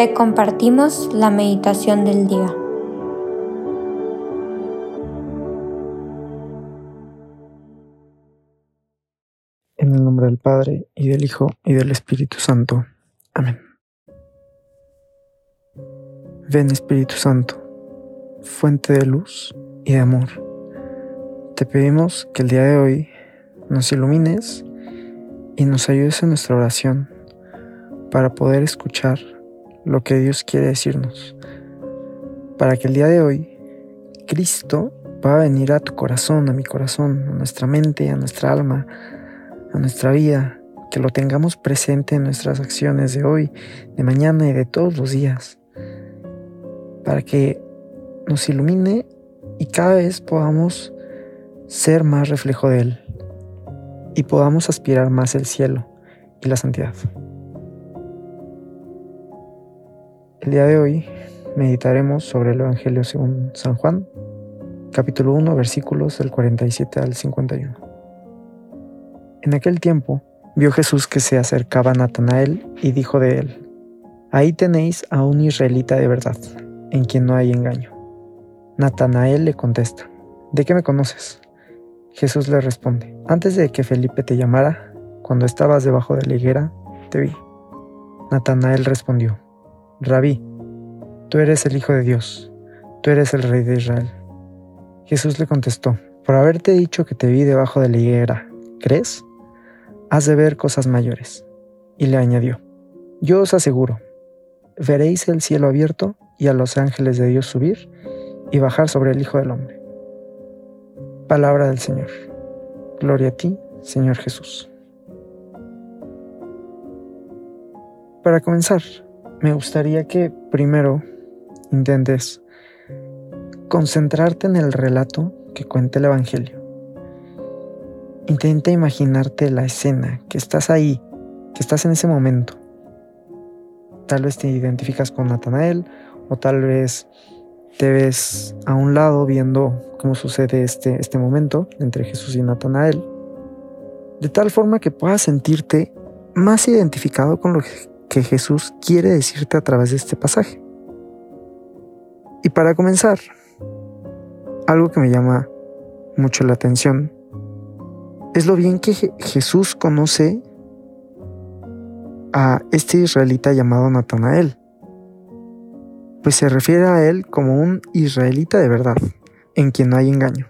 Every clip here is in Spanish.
te compartimos la meditación del día. En el nombre del Padre, y del Hijo, y del Espíritu Santo. Amén. Ven Espíritu Santo, fuente de luz y de amor. Te pedimos que el día de hoy nos ilumines y nos ayudes en nuestra oración para poder escuchar lo que Dios quiere decirnos. Para que el día de hoy Cristo pueda venir a tu corazón, a mi corazón, a nuestra mente, a nuestra alma, a nuestra vida, que lo tengamos presente en nuestras acciones de hoy, de mañana y de todos los días, para que nos ilumine y cada vez podamos ser más reflejo de Él y podamos aspirar más el cielo y la santidad. El día de hoy meditaremos sobre el Evangelio según San Juan, capítulo 1, versículos del 47 al 51. En aquel tiempo vio Jesús que se acercaba a Natanael y dijo de él, Ahí tenéis a un israelita de verdad, en quien no hay engaño. Natanael le contesta, ¿de qué me conoces? Jesús le responde, antes de que Felipe te llamara, cuando estabas debajo de la higuera, te vi. Natanael respondió, Rabí, tú eres el Hijo de Dios, tú eres el Rey de Israel. Jesús le contestó, por haberte dicho que te vi debajo de la higuera, ¿crees? Has de ver cosas mayores. Y le añadió, yo os aseguro, veréis el cielo abierto y a los ángeles de Dios subir y bajar sobre el Hijo del Hombre. Palabra del Señor. Gloria a ti, Señor Jesús. Para comenzar, me gustaría que primero intentes concentrarte en el relato que cuenta el Evangelio. Intenta imaginarte la escena, que estás ahí, que estás en ese momento. Tal vez te identificas con Natanael o tal vez te ves a un lado viendo cómo sucede este, este momento entre Jesús y Natanael, de tal forma que puedas sentirte más identificado con lo que que Jesús quiere decirte a través de este pasaje. Y para comenzar, algo que me llama mucho la atención es lo bien que Jesús conoce a este israelita llamado Natanael. Pues se refiere a él como un israelita de verdad, en quien no hay engaño.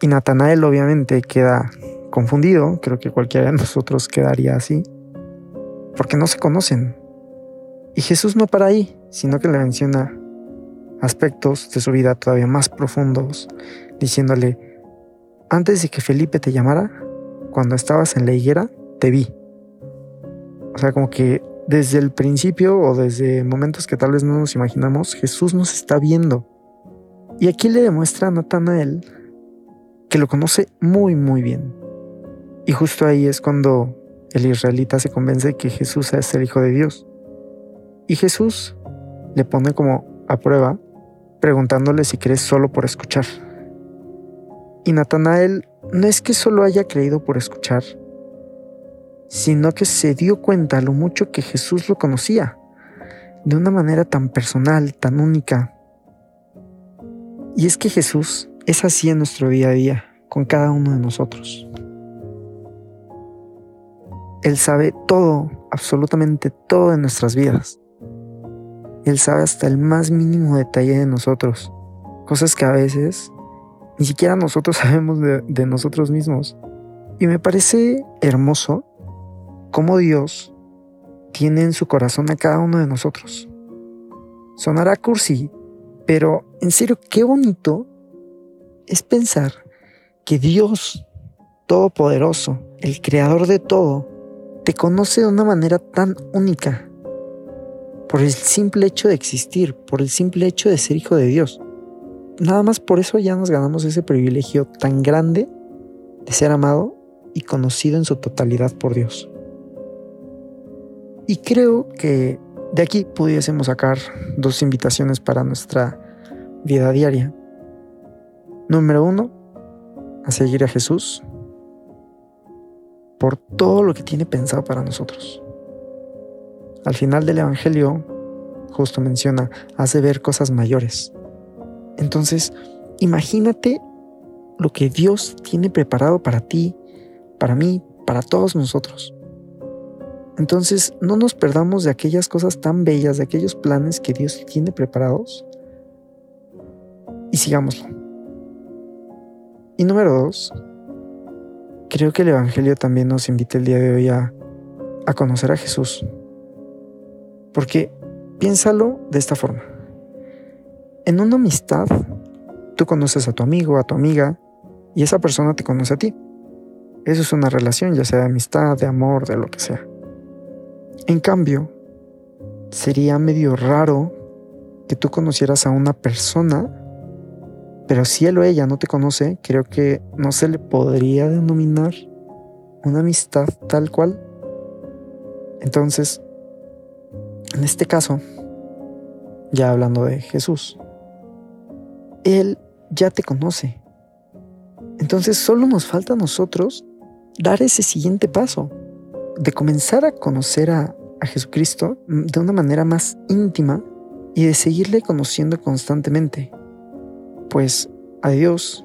Y Natanael obviamente queda confundido, creo que cualquiera de nosotros quedaría así porque no se conocen. Y Jesús no para ahí, sino que le menciona aspectos de su vida todavía más profundos, diciéndole, antes de que Felipe te llamara, cuando estabas en la higuera, te vi. O sea, como que desde el principio o desde momentos que tal vez no nos imaginamos, Jesús nos está viendo. Y aquí le demuestra a Natanael que lo conoce muy, muy bien. Y justo ahí es cuando el israelita se convence de que Jesús es el Hijo de Dios. Y Jesús le pone como a prueba, preguntándole si crees solo por escuchar. Y Natanael no es que solo haya creído por escuchar, sino que se dio cuenta lo mucho que Jesús lo conocía, de una manera tan personal, tan única. Y es que Jesús es así en nuestro día a día, con cada uno de nosotros. Él sabe todo, absolutamente todo de nuestras vidas. Él sabe hasta el más mínimo detalle de nosotros, cosas que a veces ni siquiera nosotros sabemos de, nosotros mismos. Y me parece hermoso cómo Dios tiene en su corazón a cada uno de nosotros. Sonará cursi, pero en serio, qué bonito es pensar que Dios Todopoderoso, el Creador de todo, te conoce de una manera tan única, por el simple hecho de existir, por el simple hecho de ser hijo de Dios. Nada más por eso ya nos ganamos ese privilegio tan grande de ser amado y conocido en su totalidad por Dios. Y creo que de aquí pudiésemos sacar dos invitaciones para nuestra vida diaria. Número uno, a seguir a Jesús por todo lo que tiene pensado para nosotros. Al final del Evangelio, justo menciona, hace ver cosas mayores. Entonces, imagínate lo que Dios tiene preparado para ti, para mí, para todos nosotros. Entonces, no nos perdamos de aquellas cosas tan bellas, de aquellos planes que Dios tiene preparados y sigámoslo. Y número dos, creo que el Evangelio también nos invita el día de hoy a, a conocer a Jesús. Porque piénsalo de esta forma. En una amistad, tú conoces a tu amigo, a tu amiga, y esa persona te conoce a ti. Eso es una relación, ya sea de amistad, de amor, de lo que sea. En cambio, sería medio raro que tú conocieras a una persona, pero si él o ella no te conoce, creo que no se le podría denominar una amistad tal cual. Entonces, en este caso, ya hablando de Jesús, Él ya te conoce. Entonces solo nos falta a nosotros dar ese siguiente paso de comenzar a conocer a, Jesucristo de una manera más íntima y de seguirle conociendo constantemente. Pues a Dios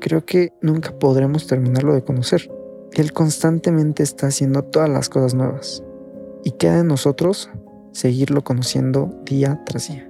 creo que nunca podremos terminarlo de conocer. Él constantemente está haciendo todas las cosas nuevas y queda en nosotros seguirlo conociendo día tras día.